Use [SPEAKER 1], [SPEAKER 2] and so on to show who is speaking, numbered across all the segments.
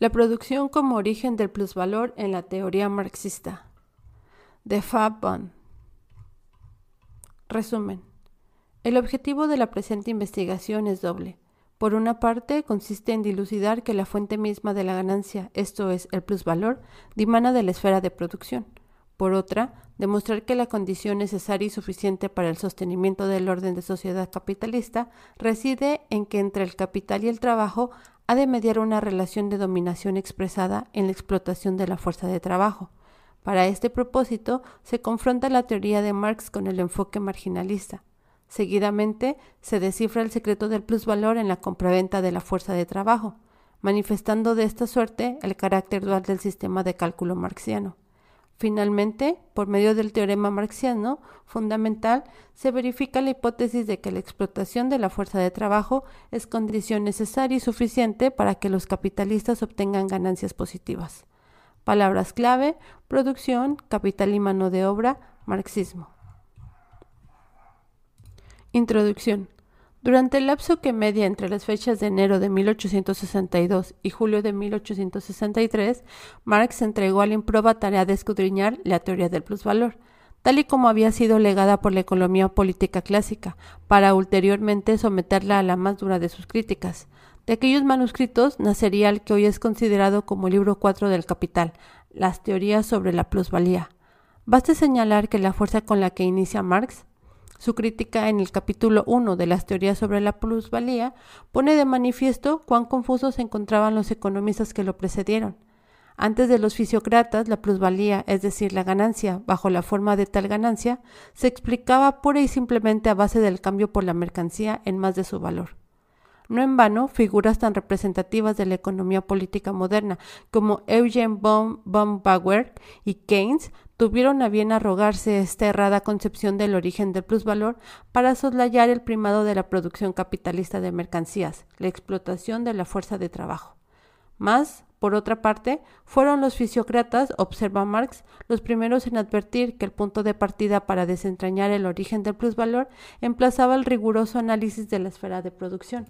[SPEAKER 1] La producción como origen del plusvalor en la teoría marxista. De Fab Resumen. El objetivo de la presente investigación es doble. Por una parte, consiste en dilucidar que la fuente misma de la ganancia, esto es, el plusvalor, dimana de la esfera de producción. Por otra, demostrar que la condición necesaria y suficiente para el sostenimiento del orden de sociedad capitalista reside en que entre el capital y el trabajo ha de mediar una relación de dominación expresada en la explotación de la fuerza de trabajo. Para este propósito, se confronta la teoría de Marx con el enfoque marginalista. Seguidamente, se descifra el secreto del plusvalor en la compraventa de la fuerza de trabajo, manifestando de esta suerte el carácter dual del sistema de cálculo marxiano. Finalmente, por medio del teorema marxiano fundamental, se verifica la hipótesis de que la explotación de la fuerza de trabajo es condición necesaria y suficiente para que los capitalistas obtengan ganancias positivas. Palabras clave, producción, capital y mano de obra, marxismo. Introducción. Durante el lapso que media entre las fechas de enero de 1862 y julio de 1863, Marx entregó a la improba tarea de escudriñar la teoría del plusvalor, tal y como había sido legada por la economía política clásica, para ulteriormente someterla a la más dura de sus críticas. De aquellos manuscritos nacería el que hoy es considerado como el libro 4 del Capital, las teorías sobre la plusvalía. Basta señalar que la fuerza con la que inicia Marx su crítica en el capítulo 1 de las teorías sobre la plusvalía pone de manifiesto cuán confusos se encontraban los economistas que lo precedieron. Antes de los fisiócratas, la plusvalía, es decir, la ganancia bajo la forma de tal ganancia, se explicaba pura y simplemente a base del cambio por la mercancía en más de su valor. No en vano, figuras tan representativas de la economía política moderna como Eugene von, von Bauer y Keynes tuvieron a bien arrogarse esta errada concepción del origen del plusvalor para soslayar el primado de la producción capitalista de mercancías, la explotación de la fuerza de trabajo. Más, por otra parte, fueron los fisiócratas, observa Marx, los primeros en advertir que el punto de partida para desentrañar el origen del plusvalor emplazaba el riguroso análisis de la esfera de producción.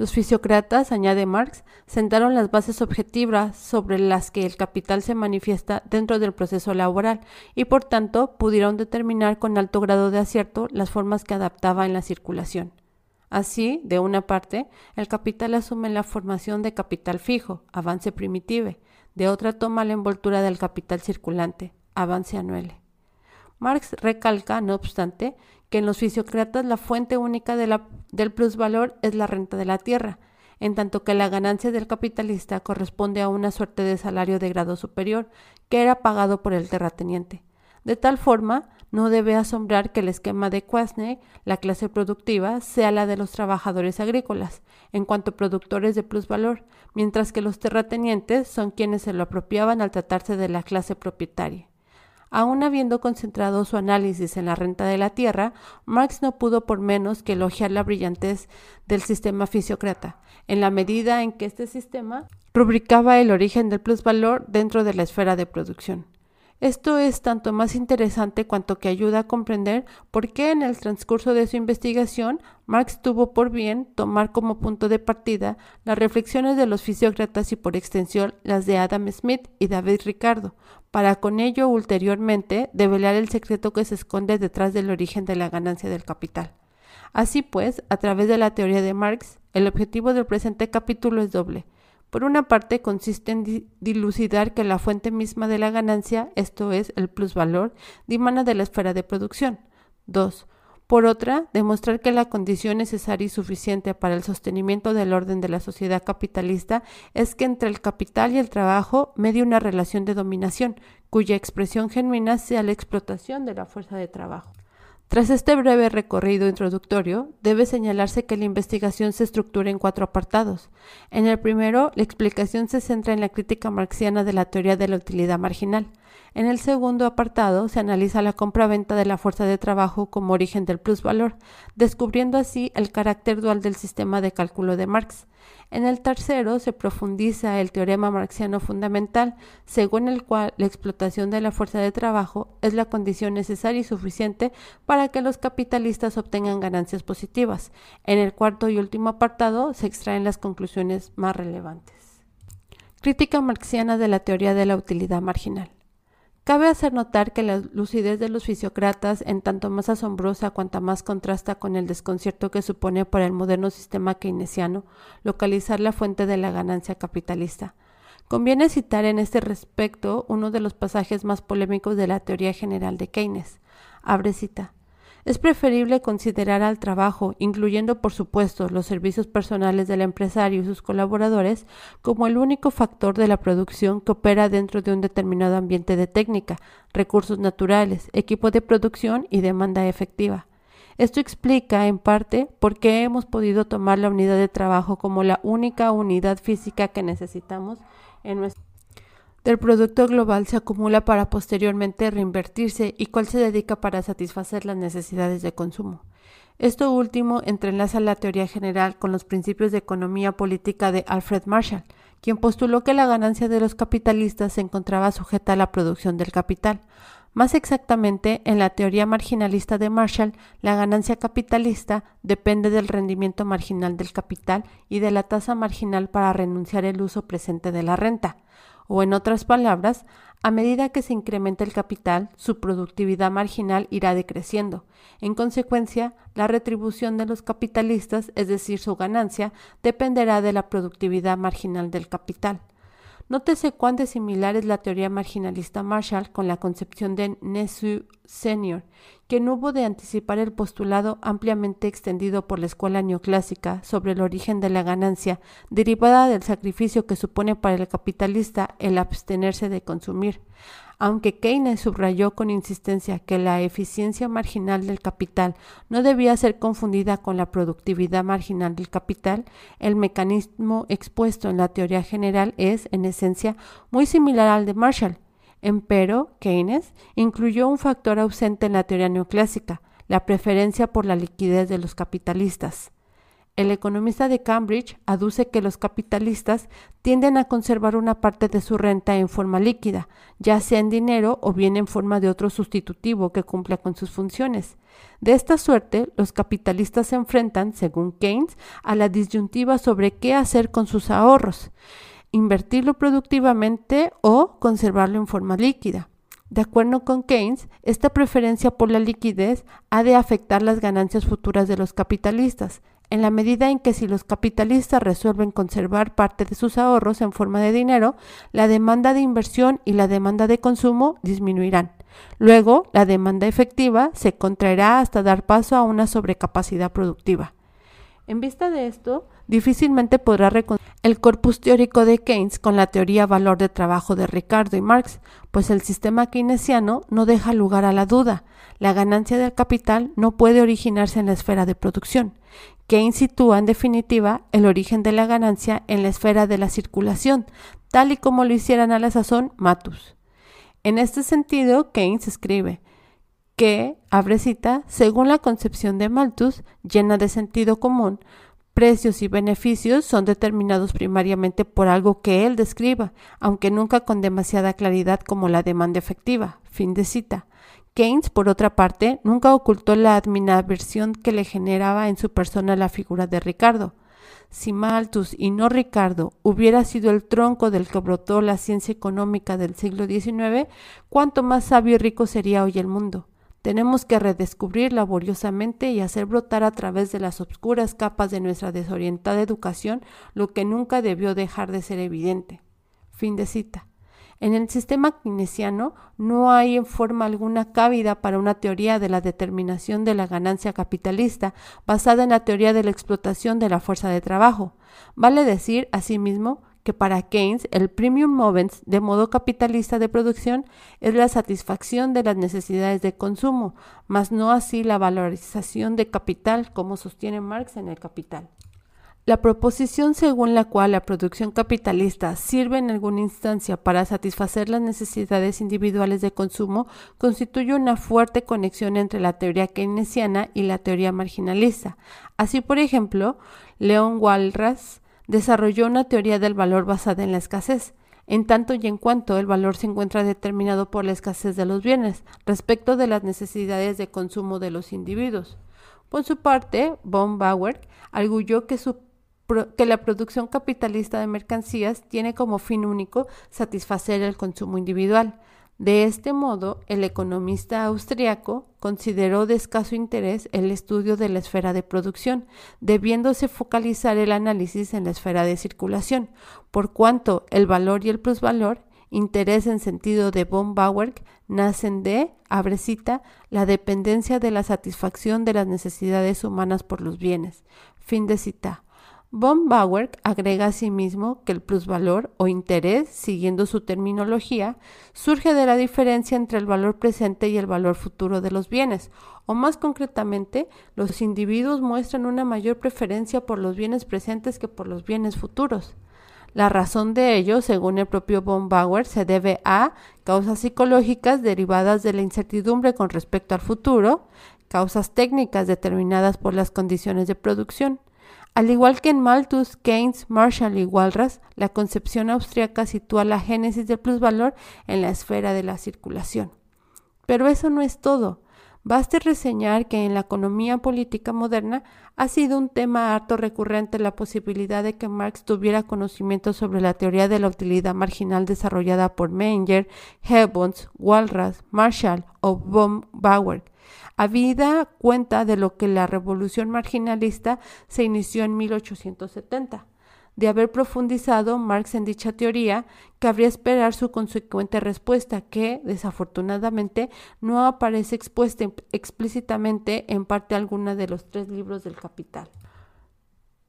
[SPEAKER 1] Los fisiócratas, añade Marx, sentaron las bases objetivas sobre las que el capital se manifiesta dentro del proceso laboral y, por tanto, pudieron determinar con alto grado de acierto las formas que adaptaba en la circulación. Así, de una parte, el capital asume la formación de capital fijo, avance primitive, de otra toma la envoltura del capital circulante, avance anuele. Marx recalca, no obstante, que en los fisiócratas la fuente única del plusvalor es la renta de la tierra, en tanto que la ganancia del capitalista corresponde a una suerte de salario de grado superior que era pagado por el terrateniente. De tal forma, no debe asombrar que el esquema de Kwasny, la clase productiva, sea la de los trabajadores agrícolas, en cuanto productores de plusvalor, mientras que los terratenientes son quienes se lo apropiaban al tratarse de la clase propietaria. Aun habiendo concentrado su análisis en la renta de la tierra, Marx no pudo por menos que elogiar la brillantez del sistema fisiócrata, en la medida en que este sistema rubricaba el origen del plusvalor dentro de la esfera de producción. Esto es tanto más interesante cuanto que ayuda a comprender por qué en el transcurso de su investigación Marx tuvo por bien tomar como punto de partida las reflexiones de los fisiócratas y por extensión las de Adam Smith y David Ricardo, para con ello ulteriormente develar el secreto que se esconde detrás del origen de la ganancia del capital. Así pues, a través de la teoría de Marx, el objetivo del presente capítulo es doble por una parte, consiste en dilucidar que la fuente misma de la ganancia, esto es, el plusvalor, dimana de la esfera de producción. 2. Por otra, demostrar que la condición necesaria y suficiente para el sostenimiento del orden de la sociedad capitalista es que entre el capital y el trabajo medie una relación de dominación, cuya expresión genuina sea la explotación de la fuerza de trabajo. Tras este breve recorrido introductorio, debe señalarse que la investigación se estructura en cuatro apartados. En el primero, la explicación se centra en la crítica marxiana de la teoría de la utilidad marginal. En el segundo apartado se analiza la compra-venta de la fuerza de trabajo como origen del plusvalor, descubriendo así el carácter dual del sistema de cálculo de Marx. En el tercero se profundiza el teorema marxiano fundamental, según el cual la explotación de la fuerza de trabajo es la condición necesaria y suficiente para que los capitalistas obtengan ganancias positivas. En el cuarto y último apartado se extraen las conclusiones más relevantes. Crítica marxiana de la teoría de la utilidad marginal. Cabe hacer notar que la lucidez de los fisiócratas, en tanto más asombrosa cuanta más contrasta con el desconcierto que supone para el moderno sistema keynesiano localizar la fuente de la ganancia capitalista. Conviene citar en este respecto uno de los pasajes más polémicos de la teoría general de Keynes. Abre cita. Es preferible considerar al trabajo, incluyendo por supuesto los servicios personales del empresario y sus colaboradores, como el único factor de la producción que opera dentro de un determinado ambiente de técnica, recursos naturales, equipo de producción y demanda efectiva. Esto explica, en parte, por qué hemos podido tomar la unidad de trabajo como la única unidad física que necesitamos en nuestro del producto global se acumula para posteriormente reinvertirse y cuál se dedica para satisfacer las necesidades de consumo. Esto último entrelaza la teoría general con los principios de economía política de Alfred Marshall, quien postuló que la ganancia de los capitalistas se encontraba sujeta a la producción del capital. Más exactamente, en la teoría marginalista de Marshall, la ganancia capitalista depende del rendimiento marginal del capital y de la tasa marginal para renunciar el uso presente de la renta o en otras palabras, a medida que se incrementa el capital, su productividad marginal irá decreciendo. En consecuencia, la retribución de los capitalistas, es decir, su ganancia, dependerá de la productividad marginal del capital. Nótese cuán de similar es la teoría marginalista Marshall con la concepción de Nessu Senior, quien hubo de anticipar el postulado ampliamente extendido por la escuela neoclásica sobre el origen de la ganancia derivada del sacrificio que supone para el capitalista el abstenerse de consumir. Aunque Keynes subrayó con insistencia que la eficiencia marginal del capital no debía ser confundida con la productividad marginal del capital, el mecanismo expuesto en la teoría general es, en esencia, muy similar al de Marshall. Empero, Keynes incluyó un factor ausente en la teoría neoclásica, la preferencia por la liquidez de los capitalistas. El economista de Cambridge aduce que los capitalistas tienden a conservar una parte de su renta en forma líquida, ya sea en dinero o bien en forma de otro sustitutivo que cumpla con sus funciones. De esta suerte, los capitalistas se enfrentan, según Keynes, a la disyuntiva sobre qué hacer con sus ahorros, invertirlo productivamente o conservarlo en forma líquida. De acuerdo con Keynes, esta preferencia por la liquidez ha de afectar las ganancias futuras de los capitalistas, en la medida en que si los capitalistas resuelven conservar parte de sus ahorros en forma de dinero, la demanda de inversión y la demanda de consumo disminuirán. Luego, la demanda efectiva se contraerá hasta dar paso a una sobrecapacidad productiva. En vista de esto, difícilmente podrá reconciliar el corpus teórico de Keynes con la teoría valor de trabajo de Ricardo y Marx, pues el sistema keynesiano no deja lugar a la duda. La ganancia del capital no puede originarse en la esfera de producción. Keynes sitúa, en definitiva, el origen de la ganancia en la esfera de la circulación, tal y como lo hicieran a la sazón Matus. En este sentido, Keynes escribe que, abre cita, según la concepción de Malthus, llena de sentido común, precios y beneficios son determinados primariamente por algo que él describa, aunque nunca con demasiada claridad como la demanda efectiva. Fin de cita. Keynes, por otra parte, nunca ocultó la admiración que le generaba en su persona la figura de Ricardo. Si Malthus y no Ricardo hubiera sido el tronco del que brotó la ciencia económica del siglo XIX, cuánto más sabio y rico sería hoy el mundo. Tenemos que redescubrir laboriosamente y hacer brotar a través de las obscuras capas de nuestra desorientada educación lo que nunca debió dejar de ser evidente. Fin de cita. En el sistema keynesiano no hay en forma alguna cabida para una teoría de la determinación de la ganancia capitalista basada en la teoría de la explotación de la fuerza de trabajo. Vale decir, asimismo, que para Keynes el premium movens de modo capitalista de producción es la satisfacción de las necesidades de consumo, mas no así la valorización de capital como sostiene Marx en el Capital. La proposición según la cual la producción capitalista sirve en alguna instancia para satisfacer las necesidades individuales de consumo constituye una fuerte conexión entre la teoría keynesiana y la teoría marginalista. Así, por ejemplo, Leon Walras desarrolló una teoría del valor basada en la escasez, en tanto y en cuanto el valor se encuentra determinado por la escasez de los bienes respecto de las necesidades de consumo de los individuos. Por su parte, von Bauer arguyó que su que la producción capitalista de mercancías tiene como fin único satisfacer el consumo individual. De este modo, el economista austriaco consideró de escaso interés el estudio de la esfera de producción, debiéndose focalizar el análisis en la esfera de circulación, por cuanto el valor y el plusvalor, interés en sentido de von Bauer, nacen de, abre cita, la dependencia de la satisfacción de las necesidades humanas por los bienes. Fin de cita. Von Bauer agrega asimismo que el plusvalor o interés, siguiendo su terminología, surge de la diferencia entre el valor presente y el valor futuro de los bienes, o más concretamente, los individuos muestran una mayor preferencia por los bienes presentes que por los bienes futuros. La razón de ello, según el propio von Bauer, se debe a causas psicológicas derivadas de la incertidumbre con respecto al futuro, causas técnicas determinadas por las condiciones de producción, al igual que en Malthus, Keynes, Marshall y Walras, la concepción austríaca sitúa la génesis del plusvalor en la esfera de la circulación. Pero eso no es todo. Baste reseñar que en la economía política moderna ha sido un tema harto recurrente la posibilidad de que Marx tuviera conocimiento sobre la teoría de la utilidad marginal desarrollada por Menger, Hebons, Walras, Marshall o von Bauer, habida cuenta de lo que la revolución marginalista se inició en 1870. De haber profundizado Marx en dicha teoría, cabría esperar su consecuente respuesta, que, desafortunadamente, no aparece expuesta explícitamente en parte alguna de los tres libros del Capital.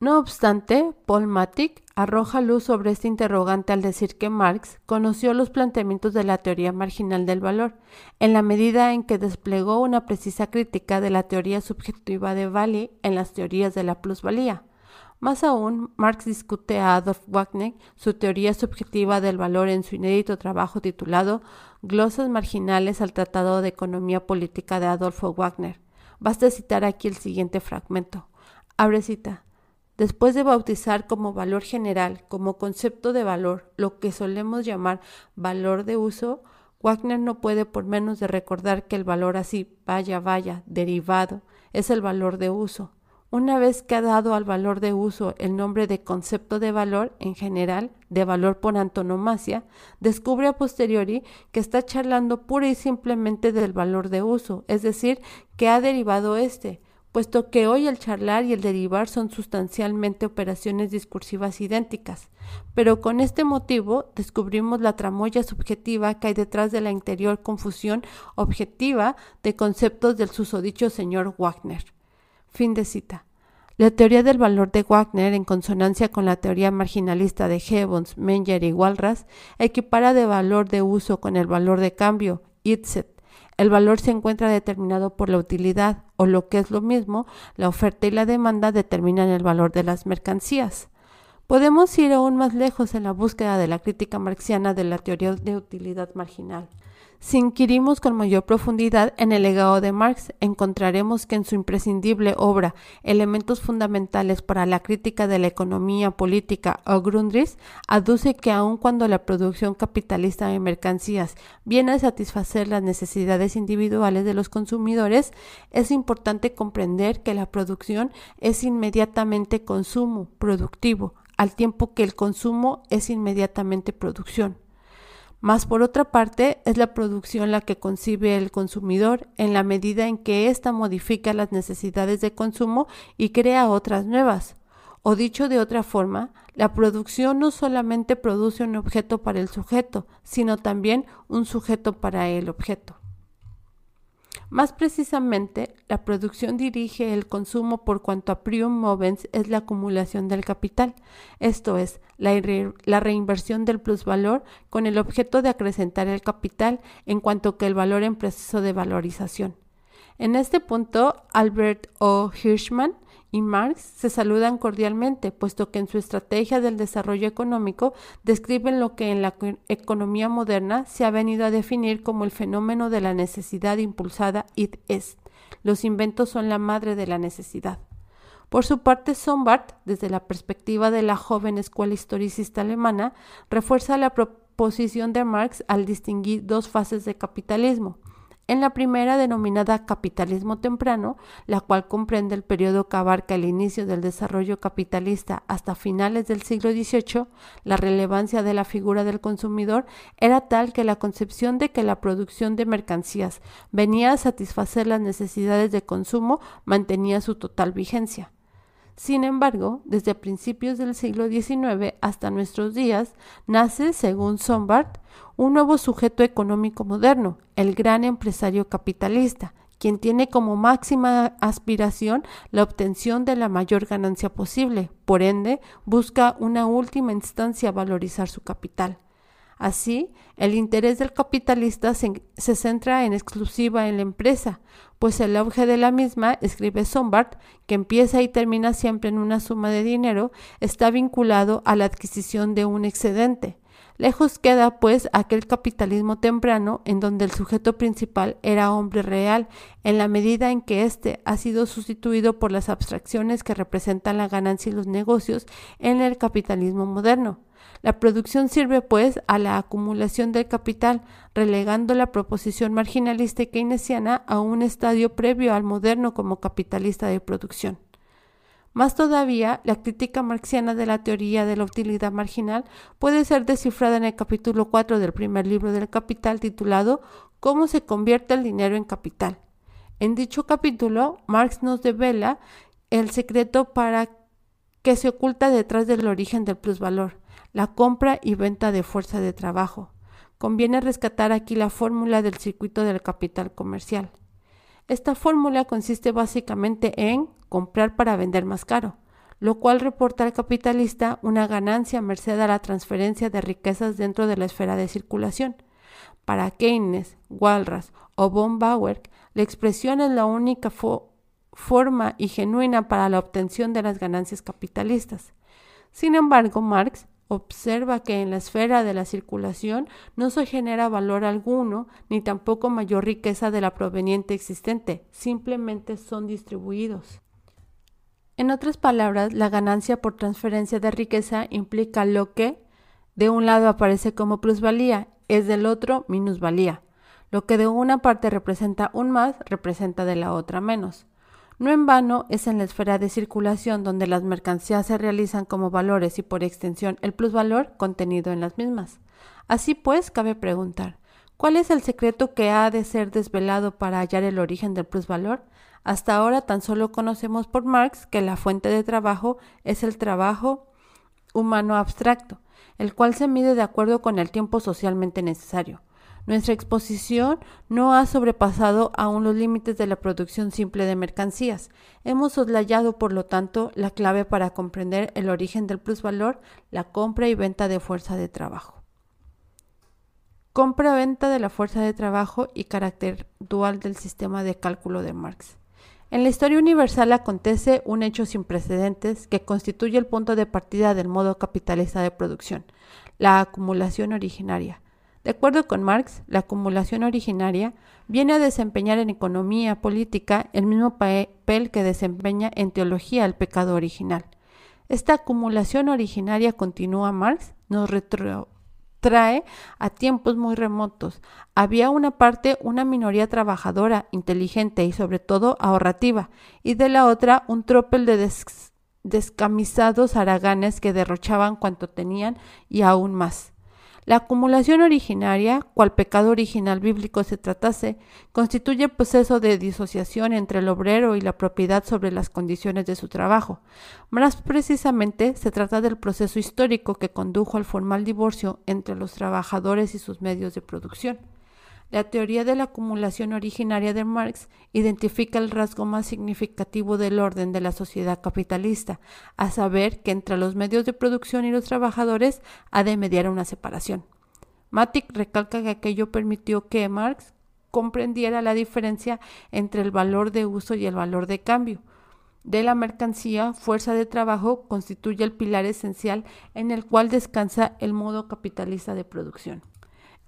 [SPEAKER 1] No obstante, Paul Matic arroja luz sobre este interrogante al decir que Marx conoció los planteamientos de la teoría marginal del valor, en la medida en que desplegó una precisa crítica de la teoría subjetiva de Valley en las teorías de la plusvalía. Más aún, Marx discute a Adolf Wagner su teoría subjetiva del valor en su inédito trabajo titulado Glosas marginales al Tratado de Economía Política de Adolfo Wagner. Basta citar aquí el siguiente fragmento. Abre cita. Después de bautizar como valor general, como concepto de valor, lo que solemos llamar valor de uso, Wagner no puede por menos de recordar que el valor así, vaya, vaya, derivado, es el valor de uso. Una vez que ha dado al valor de uso el nombre de concepto de valor en general, de valor por antonomasia, descubre a posteriori que está charlando pura y simplemente del valor de uso, es decir, que ha derivado este, puesto que hoy el charlar y el derivar son sustancialmente operaciones discursivas idénticas, pero con este motivo descubrimos la tramoya subjetiva que hay detrás de la interior confusión objetiva de conceptos del susodicho señor Wagner. Fin de cita. La teoría del valor de Wagner, en consonancia con la teoría marginalista de Hebons, Menger y Walras, equipara de valor de uso con el valor de cambio, Itzet, el valor se encuentra determinado por la utilidad o lo que es lo mismo, la oferta y la demanda determinan el valor de las mercancías. Podemos ir aún más lejos en la búsqueda de la crítica marxiana de la teoría de utilidad marginal. Si inquirimos con mayor profundidad en el legado de Marx, encontraremos que en su imprescindible obra Elementos fundamentales para la crítica de la economía política o Grundrisse, aduce que aun cuando la producción capitalista de mercancías viene a satisfacer las necesidades individuales de los consumidores, es importante comprender que la producción es inmediatamente consumo productivo, al tiempo que el consumo es inmediatamente producción. Más por otra parte, es la producción la que concibe el consumidor en la medida en que ésta modifica las necesidades de consumo y crea otras nuevas. O dicho de otra forma, la producción no solamente produce un objeto para el sujeto, sino también un sujeto para el objeto. Más precisamente, la producción dirige el consumo por cuanto a prium movens es la acumulación del capital, esto es, la, la, reinversión del plusvalor con el objeto de acrecentar el capital en cuanto que el valor en proceso de valorización. En este punto, Albert O. Hirschman y Marx se saludan cordialmente, puesto que en su estrategia del desarrollo económico describen lo que en la economía moderna se ha venido a definir como el fenómeno de la necesidad impulsada id est. Los inventos son la madre de la necesidad. Por su parte, Sombart, desde la perspectiva de la joven escuela historicista alemana, refuerza la proposición de Marx al distinguir dos fases de capitalismo, En la primera, denominada capitalismo temprano, la cual comprende el periodo que abarca el inicio del desarrollo capitalista hasta finales del siglo XVIII, la relevancia de la figura del consumidor era tal que la concepción de que la producción de mercancías venía a satisfacer las necesidades de consumo mantenía su total vigencia. Sin embargo, desde principios del siglo XIX hasta nuestros días, nace, según Sombart, un nuevo sujeto económico moderno, el gran empresario capitalista, quien tiene como máxima aspiración la obtención de la mayor ganancia posible, por ende, busca una última instancia valorizar su capital. Así, el interés del capitalista se, centra en exclusiva en la empresa, pues el auge de la misma, escribe Sombart, que empieza y termina siempre en una suma de dinero, está vinculado a la adquisición de un excedente. Lejos queda, pues, aquel capitalismo temprano en donde el sujeto principal era hombre real, en la medida en que éste ha sido sustituido por las abstracciones que representan la ganancia y los negocios en el capitalismo moderno. La producción sirve, pues, a la acumulación del capital, relegando la proposición marginalista y keynesiana a un estadio previo al moderno como capitalista de producción. Más todavía, la crítica marxiana de la teoría de la utilidad marginal puede ser descifrada en el capítulo 4 del primer libro del Capital titulado Cómo se convierte el dinero en capital. En dicho capítulo, Marx nos devela el secreto para que se oculta detrás del origen del plusvalor, la compra y venta de fuerza de trabajo. Conviene rescatar aquí la fórmula del circuito del capital comercial. Esta fórmula consiste básicamente en comprar para vender más caro, lo cual reporta al capitalista una ganancia merced a la transferencia de riquezas dentro de la esfera de circulación. Para Keynes, Walras o von Bauer, la expresión es la única forma y genuina para la obtención de las ganancias capitalistas. Sin embargo, Marx observa que en la esfera de la circulación no se genera valor alguno, ni tampoco mayor riqueza de la proveniente existente, simplemente son distribuidos. En otras palabras, la ganancia por transferencia de riqueza implica lo que de un lado aparece como plusvalía, es del otro minusvalía. Lo que de una parte representa un más, representa de la otra menos. No en vano es en la esfera de circulación donde las mercancías se realizan como valores y por extensión el plusvalor contenido en las mismas. Así pues, cabe preguntar, ¿cuál es el secreto que ha de ser desvelado para hallar el origen del plusvalor? Hasta ahora tan solo conocemos por Marx que la fuente de trabajo es el trabajo humano abstracto, el cual se mide de acuerdo con el tiempo socialmente necesario. Nuestra exposición no ha sobrepasado aún los límites de la producción simple de mercancías. Hemos soslayado, por lo tanto, la clave para comprender el origen del plusvalor, la compra y venta de fuerza de trabajo. Compra-venta de la fuerza de trabajo y carácter dual del sistema de cálculo de Marx. En la historia universal acontece un hecho sin precedentes que constituye el punto de partida del modo capitalista de producción, la acumulación originaria. De acuerdo con Marx, la acumulación originaria viene a desempeñar en economía política el mismo papel que desempeña en teología el pecado original. Esta acumulación originaria, continúa Marx, nos retrotrae a tiempos muy remotos. Había una parte, una minoría trabajadora, inteligente y sobre todo ahorrativa, y de la otra un tropel de descamisados haraganes que derrochaban cuanto tenían y aún más. La acumulación originaria, cual pecado original bíblico se tratase, constituye el proceso de disociación entre el obrero y la propiedad sobre las condiciones de su trabajo. Más precisamente, se trata del proceso histórico que condujo al formal divorcio entre los trabajadores y sus medios de producción. La teoría de la acumulación originaria de Marx identifica el rasgo más significativo del orden de la sociedad capitalista, a saber que entre los medios de producción y los trabajadores ha de mediar una separación. Matic recalca que aquello permitió que Marx comprendiera la diferencia entre el valor de uso y el valor de cambio. De la mercancía, fuerza de trabajo constituye el pilar esencial en el cual descansa el modo capitalista de producción.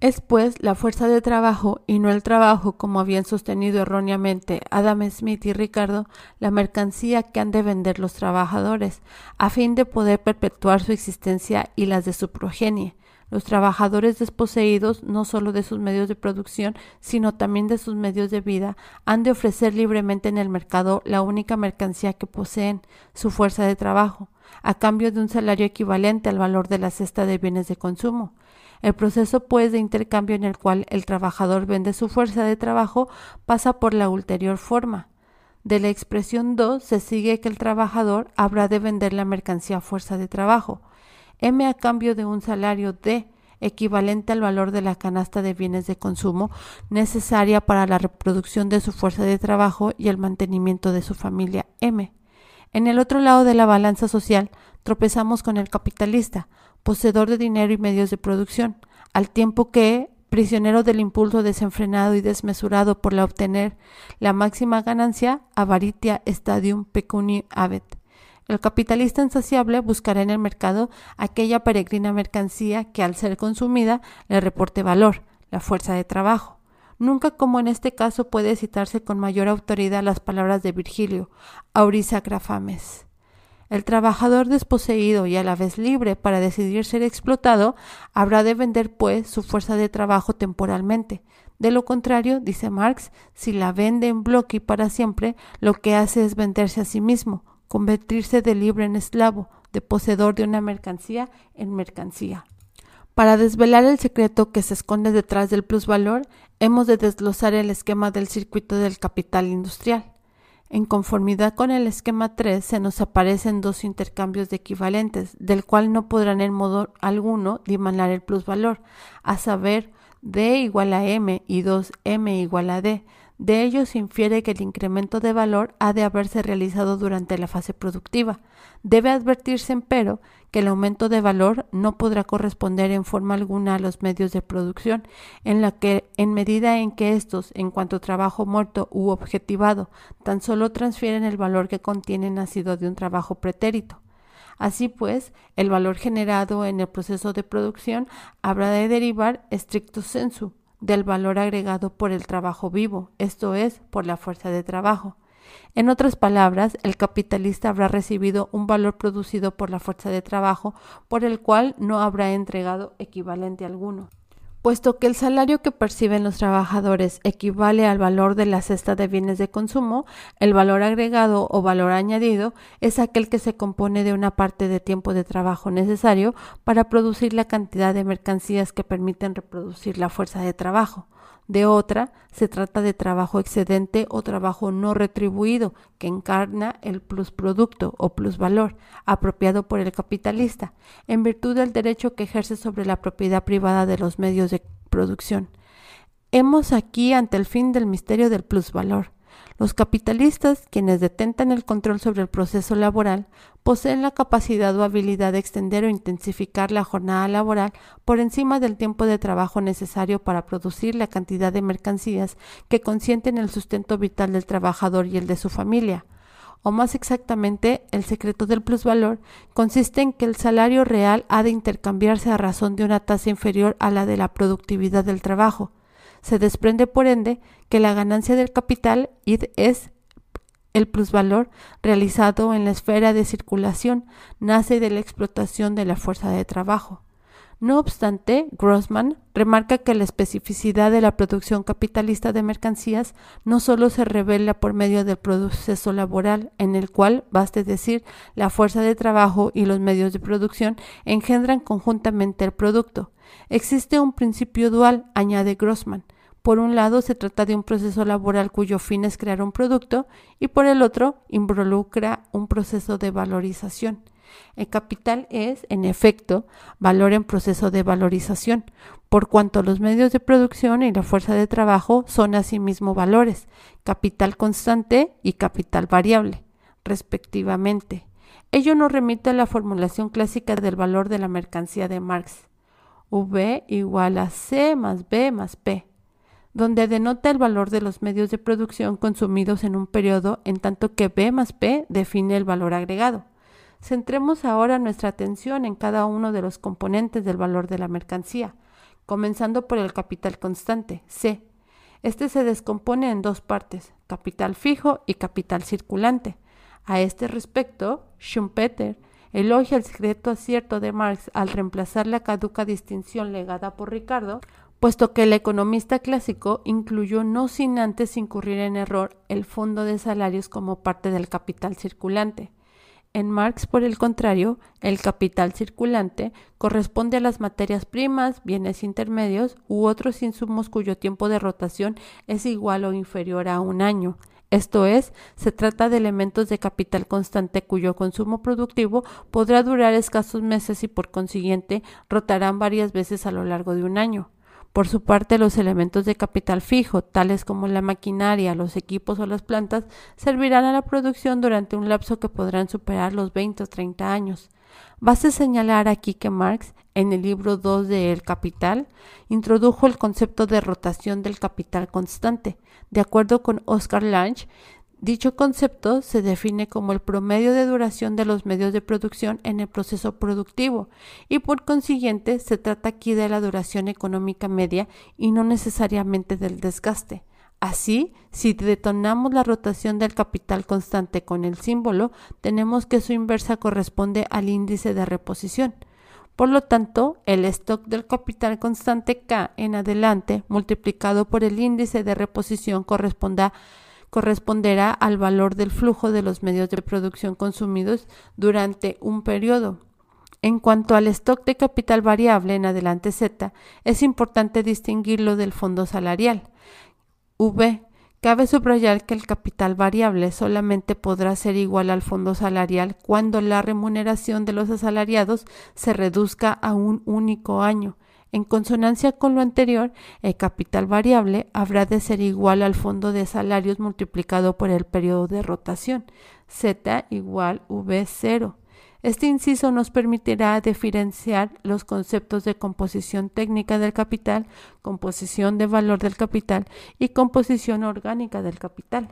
[SPEAKER 1] Es pues la fuerza de trabajo y no el trabajo, como habían sostenido erróneamente Adam Smith y Ricardo, la mercancía que han de vender los trabajadores, a fin de poder perpetuar su existencia y las de su progenie. Los trabajadores desposeídos, no solo de sus medios de producción, sino también de sus medios de vida, han de ofrecer libremente en el mercado la única mercancía que poseen, su fuerza de trabajo, a cambio de un salario equivalente al valor de la cesta de bienes de consumo. El proceso, pues, de intercambio en el cual el trabajador vende su fuerza de trabajo pasa por la ulterior forma. De la expresión 2 se sigue que el trabajador habrá de vender la mercancía a fuerza de trabajo, M a cambio de un salario D equivalente al valor de la canasta de bienes de consumo necesaria para la reproducción de su fuerza de trabajo y el mantenimiento de su familia M. En el otro lado de la balanza social tropezamos con el capitalista, poseedor de dinero y medios de producción, al tiempo que, prisionero del impulso desenfrenado y desmesurado por la obtener la máxima ganancia, avaritia stadium pecuni avet. El capitalista insaciable buscará en el mercado aquella peregrina mercancía que al ser consumida le reporte valor, la fuerza de trabajo. Nunca como en este caso puede citarse con mayor autoridad las palabras de Virgilio, Aurisa grafames. El trabajador desposeído y a la vez libre para decidir ser explotado habrá de vender, pues, su fuerza de trabajo temporalmente. De lo contrario, dice Marx, si la vende en bloque y para siempre, lo que hace es venderse a sí mismo, convertirse de libre en esclavo, de poseedor de una mercancía en mercancía. Para desvelar el secreto que se esconde detrás del plusvalor, hemos de desglosar el esquema del circuito del capital industrial. En conformidad con el esquema 3 se nos aparecen dos intercambios de equivalentes, del cual no podrán en modo alguno dimanar el plusvalor, a saber D igual a M y 2M igual a D. De ello se infiere que el incremento de valor ha de haberse realizado durante la fase productiva. Debe advertirse, empero, que el aumento de valor no podrá corresponder en forma alguna a los medios de producción, en la que, en medida en que estos, en cuanto trabajo muerto u objetivado, tan solo transfieren el valor que contiene nacido de un trabajo pretérito. Así pues, el valor generado en el proceso de producción habrá de derivar stricto sensu del valor agregado por el trabajo vivo, esto es, por la fuerza de trabajo. En otras palabras, el capitalista habrá recibido un valor producido por la fuerza de trabajo por el cual no habrá entregado equivalente alguno. Puesto que el salario que perciben los trabajadores equivale al valor de la cesta de bienes de consumo, el valor agregado o valor añadido es aquel que se compone de una parte de tiempo de trabajo necesario para producir la cantidad de mercancías que permiten reproducir la fuerza de trabajo. De otra, se trata de trabajo excedente o trabajo no retribuido, que encarna el plusproducto o plusvalor, apropiado por el capitalista, en virtud del derecho que ejerce sobre la propiedad privada de los medios de producción. Hemos aquí ante el fin del misterio del plusvalor. Los capitalistas, quienes detentan el control sobre el proceso laboral, poseen la capacidad o habilidad de extender o intensificar la jornada laboral por encima del tiempo de trabajo necesario para producir la cantidad de mercancías que consienten el sustento vital del trabajador y el de su familia. O más exactamente, el secreto del plusvalor consiste en que el salario real ha de intercambiarse a razón de una tasa inferior a la de la productividad del trabajo se desprende, por ende, que la ganancia del capital id es el plusvalor realizado en la esfera de circulación, nace de la explotación de la fuerza de trabajo. No obstante, Grossman remarca que la especificidad de la producción capitalista de mercancías no solo se revela por medio del proceso laboral, en el cual, baste decir, la fuerza de trabajo y los medios de producción engendran conjuntamente el producto. Existe un principio dual, añade Grossman, por un lado, se trata de un proceso laboral cuyo fin es crear un producto y por el otro, involucra un proceso de valorización. El capital es, en efecto, valor en proceso de valorización, por cuanto los medios de producción y la fuerza de trabajo son asimismo valores, capital constante y capital variable, respectivamente. Ello nos remite a la formulación clásica del valor de la mercancía de Marx. V igual a C más B más P donde denota el valor de los medios de producción consumidos en un periodo, en tanto que B más P define el valor agregado. Centremos ahora nuestra atención en cada uno de los componentes del valor de la mercancía, comenzando por el capital constante, C. Este se descompone en dos partes, capital fijo y capital circulante. A este respecto, Schumpeter elogia el secreto acierto de Marx al reemplazar la caduca distinción legada por Ricardo, puesto que el economista clásico incluyó no sin antes incurrir en error el fondo de salarios como parte del capital circulante. En Marx, por el contrario, el capital circulante corresponde a las materias primas, bienes intermedios u otros insumos cuyo tiempo de rotación es igual o inferior a un año. Esto es, se trata de elementos de capital constante cuyo consumo productivo podrá durar escasos meses y por consiguiente rotarán varias veces a lo largo de un año. Por su parte, los elementos de capital fijo, tales como la maquinaria, los equipos o las plantas, servirán a la producción durante un lapso que podrán superar los 20 o 30 años. Basta señalar aquí que Marx, en el libro 2 de El Capital, introdujo el concepto de rotación del capital constante. De acuerdo con Oscar Lange, Dicho concepto se define como el promedio de duración de los medios de producción en el proceso productivo y por consiguiente se trata aquí de la duración económica media y no necesariamente del desgaste. Así, si detonamos la rotación del capital constante con el símbolo, tenemos que su inversa corresponde al índice de reposición. Por lo tanto, el stock del capital constante K en adelante multiplicado por el índice de reposición corresponda corresponderá al valor del flujo de los medios de producción consumidos durante un periodo. En cuanto al stock de capital variable en adelante Z, es importante distinguirlo del fondo salarial. V. Cabe subrayar que el capital variable solamente podrá ser igual al fondo salarial cuando la remuneración de los asalariados se reduzca a un único año, en consonancia con lo anterior, el capital variable habrá de ser igual al fondo de salarios multiplicado por el periodo de rotación, Z igual V0. Este inciso nos permitirá diferenciar los conceptos de composición técnica del capital, composición de valor del capital y composición orgánica del capital.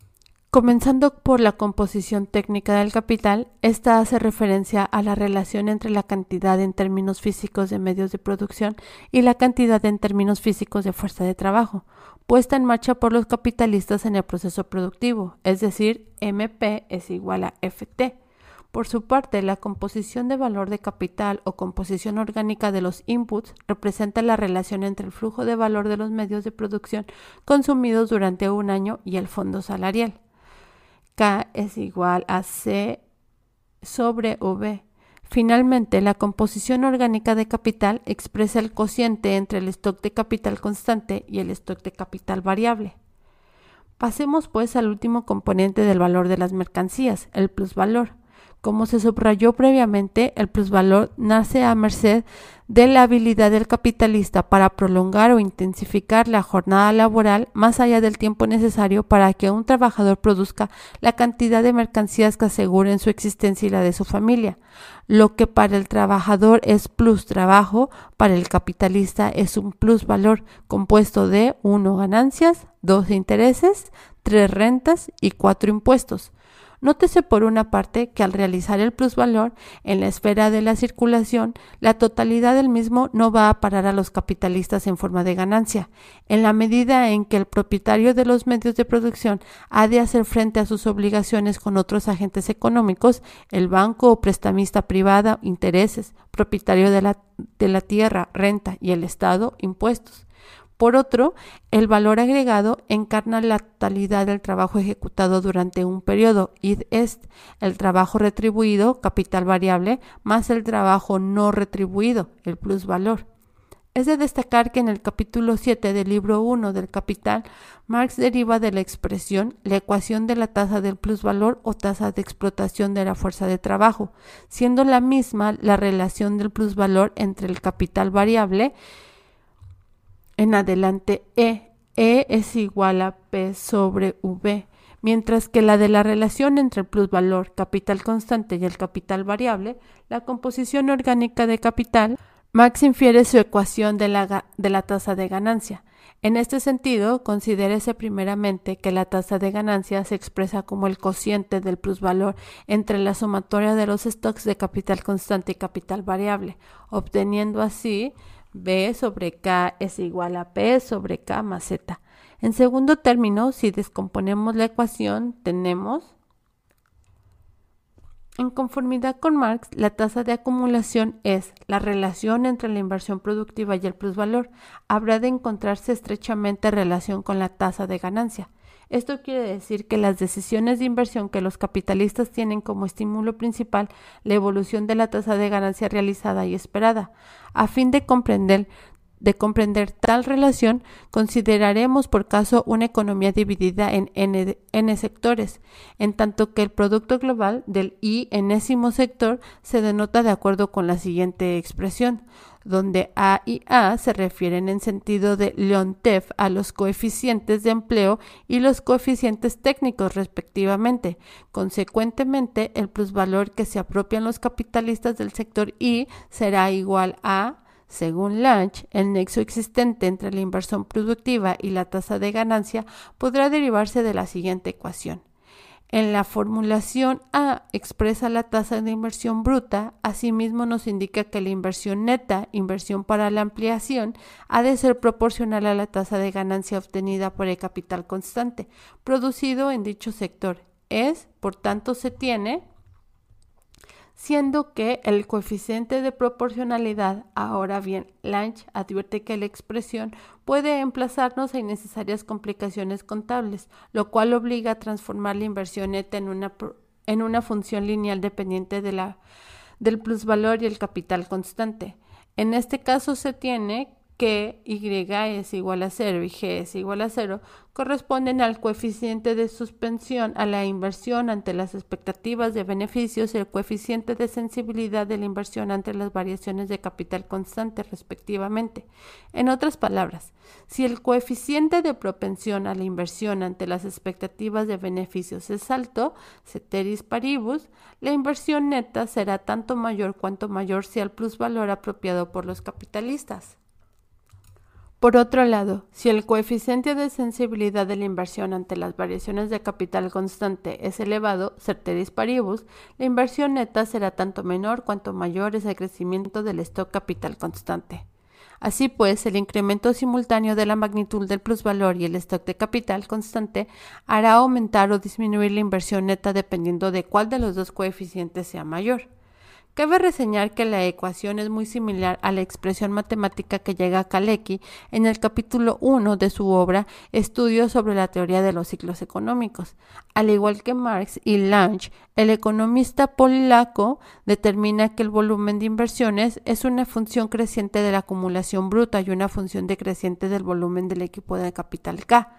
[SPEAKER 1] Comenzando por la composición técnica del capital, esta hace referencia a la relación entre la cantidad en términos físicos de medios de producción y la cantidad en términos físicos de fuerza de trabajo, puesta en marcha por los capitalistas en el proceso productivo, es decir, MP es igual a FT. Por su parte, la composición de valor de capital o composición orgánica de los inputs representa la relación entre el flujo de valor de los medios de producción consumidos durante un año y el fondo salarial. K es igual a C sobre V. Finalmente, la composición orgánica de capital expresa el cociente entre el stock de capital constante y el stock de capital variable. Pasemos pues al último componente del valor de las mercancías, el plusvalor. Como se subrayó previamente, el plusvalor nace a merced de la habilidad del capitalista para prolongar o intensificar la jornada laboral más allá del tiempo necesario para que un trabajador produzca la cantidad de mercancías que aseguren su existencia y la de su familia. Lo que para el trabajador es plus trabajo, para el capitalista es un plus valor compuesto de 1 ganancias, 2 intereses, 3 rentas y 4 impuestos. Nótese por una parte que al realizar el plusvalor en la esfera de la circulación, la totalidad del mismo no va a parar a los capitalistas en forma de ganancia, en la medida en que el propietario de los medios de producción ha de hacer frente a sus obligaciones con otros agentes económicos, el banco o prestamista privada, intereses, propietario de la, de la tierra, renta y el Estado, impuestos. Por otro, el valor agregado encarna la totalidad del trabajo ejecutado durante un periodo, y es el trabajo retribuido, capital variable, más el trabajo no retribuido, el plusvalor. Es de destacar que en el capítulo 7 del libro 1 del Capital, Marx deriva de la expresión la ecuación de la tasa del plusvalor o tasa de explotación de la fuerza de trabajo, siendo la misma la relación del plusvalor entre el capital variable en adelante E. E es igual a P sobre V, mientras que la de la relación entre el plusvalor, capital constante y el capital variable, la composición orgánica de capital, Max infiere su ecuación de la, de la tasa de ganancia. En este sentido, considérese primeramente que la tasa de ganancia se expresa como el cociente del plusvalor entre la sumatoria de los stocks de capital constante y capital variable, obteniendo así B sobre K es igual a P sobre K más Z. En segundo término, si descomponemos la ecuación, tenemos En conformidad con Marx, la tasa de acumulación es la relación entre la inversión productiva y el plusvalor. Habrá de encontrarse estrechamente relación con la tasa de ganancia. Esto quiere decir que las decisiones de inversión que los capitalistas tienen como estímulo principal la evolución de la tasa de ganancia realizada y esperada. A fin de comprender de comprender tal relación, consideraremos por caso una economía dividida en n, sectores, en tanto que el producto global del i enésimo sector se denota de acuerdo con la siguiente expresión, donde A y A se refieren en sentido de Leontev a los coeficientes de empleo y los coeficientes técnicos respectivamente. Consecuentemente, el plusvalor que se apropian los capitalistas del sector I será igual a según Lange, el nexo existente entre la inversión productiva y la tasa de ganancia podrá derivarse de la siguiente ecuación. En la formulación A expresa la tasa de inversión bruta, asimismo nos indica que la inversión neta, inversión para la ampliación, ha de ser proporcional a la tasa de ganancia obtenida por el capital constante producido en dicho sector. Es, por tanto, se tiene siendo que el coeficiente de proporcionalidad, ahora bien, Lange advierte que la expresión puede emplazarnos a innecesarias complicaciones contables, lo cual obliga a transformar la inversión neta en una, en una función lineal dependiente de la, del plusvalor y el capital constante. En este caso se tiene que y es igual a 0 y g es igual a 0 corresponden al coeficiente de suspensión a la inversión ante las expectativas de beneficios y el coeficiente de sensibilidad de la inversión ante las variaciones de capital constante respectivamente. En otras palabras, si el coeficiente de propensión a la inversión ante las expectativas de beneficios es alto, ceteris paribus, la inversión neta será tanto mayor cuanto mayor sea el plusvalor apropiado por los capitalistas. Por otro lado, si el coeficiente de sensibilidad de la inversión ante las variaciones de capital constante es elevado, certeris paribus, la inversión neta será tanto menor cuanto mayor es el crecimiento del stock capital constante. Así pues, el incremento simultáneo de la magnitud del plusvalor y el stock de capital constante hará aumentar o disminuir la inversión neta dependiendo de cuál de los dos coeficientes sea mayor. Cabe reseñar que la ecuación es muy similar a la expresión matemática que llega a Kalecki en el capítulo 1 de su obra Estudios sobre la teoría de los ciclos económicos. Al igual que Marx y Lange, el economista polaco determina que el volumen de inversiones es una función creciente de la acumulación bruta y una función decreciente del volumen del equipo de capital K.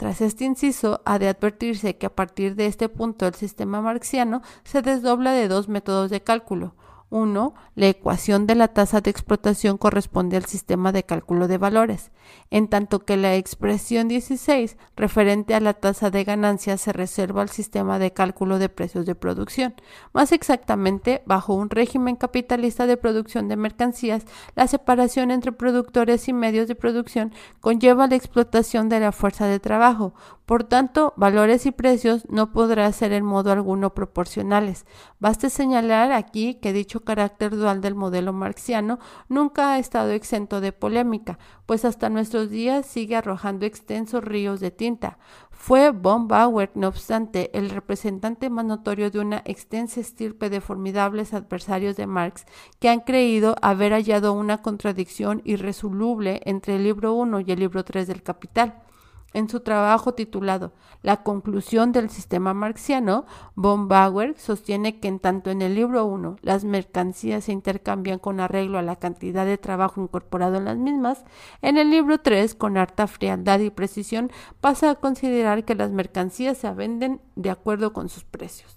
[SPEAKER 1] Tras este inciso, ha de advertirse que a partir de este punto el sistema marxiano se desdobla de dos métodos de cálculo, 1. La ecuación de la tasa de explotación corresponde al sistema de cálculo de valores, en tanto que la expresión 16, referente a la tasa de ganancia, se reserva al sistema de cálculo de precios de producción. Más exactamente, bajo un régimen capitalista de producción de mercancías, la separación entre productores y medios de producción conlleva la explotación de la fuerza de trabajo, por tanto, valores y precios no podrán ser en modo alguno proporcionales. Baste señalar aquí que dicho carácter dual del modelo marxiano nunca ha estado exento de polémica, pues hasta nuestros días sigue arrojando extensos ríos de tinta. Fue von Bauer, no obstante, el representante más notorio de una extensa estirpe de formidables adversarios de Marx que han creído haber hallado una contradicción irresoluble entre el libro 1 y el libro 3 del Capital. En su trabajo titulado La conclusión del sistema marxiano, von Bauer sostiene que en tanto en el libro 1 las mercancías se intercambian con arreglo a la cantidad de trabajo incorporado en las mismas, en el libro 3, con harta frialdad y precisión, pasa a considerar que las mercancías se venden de acuerdo con sus precios.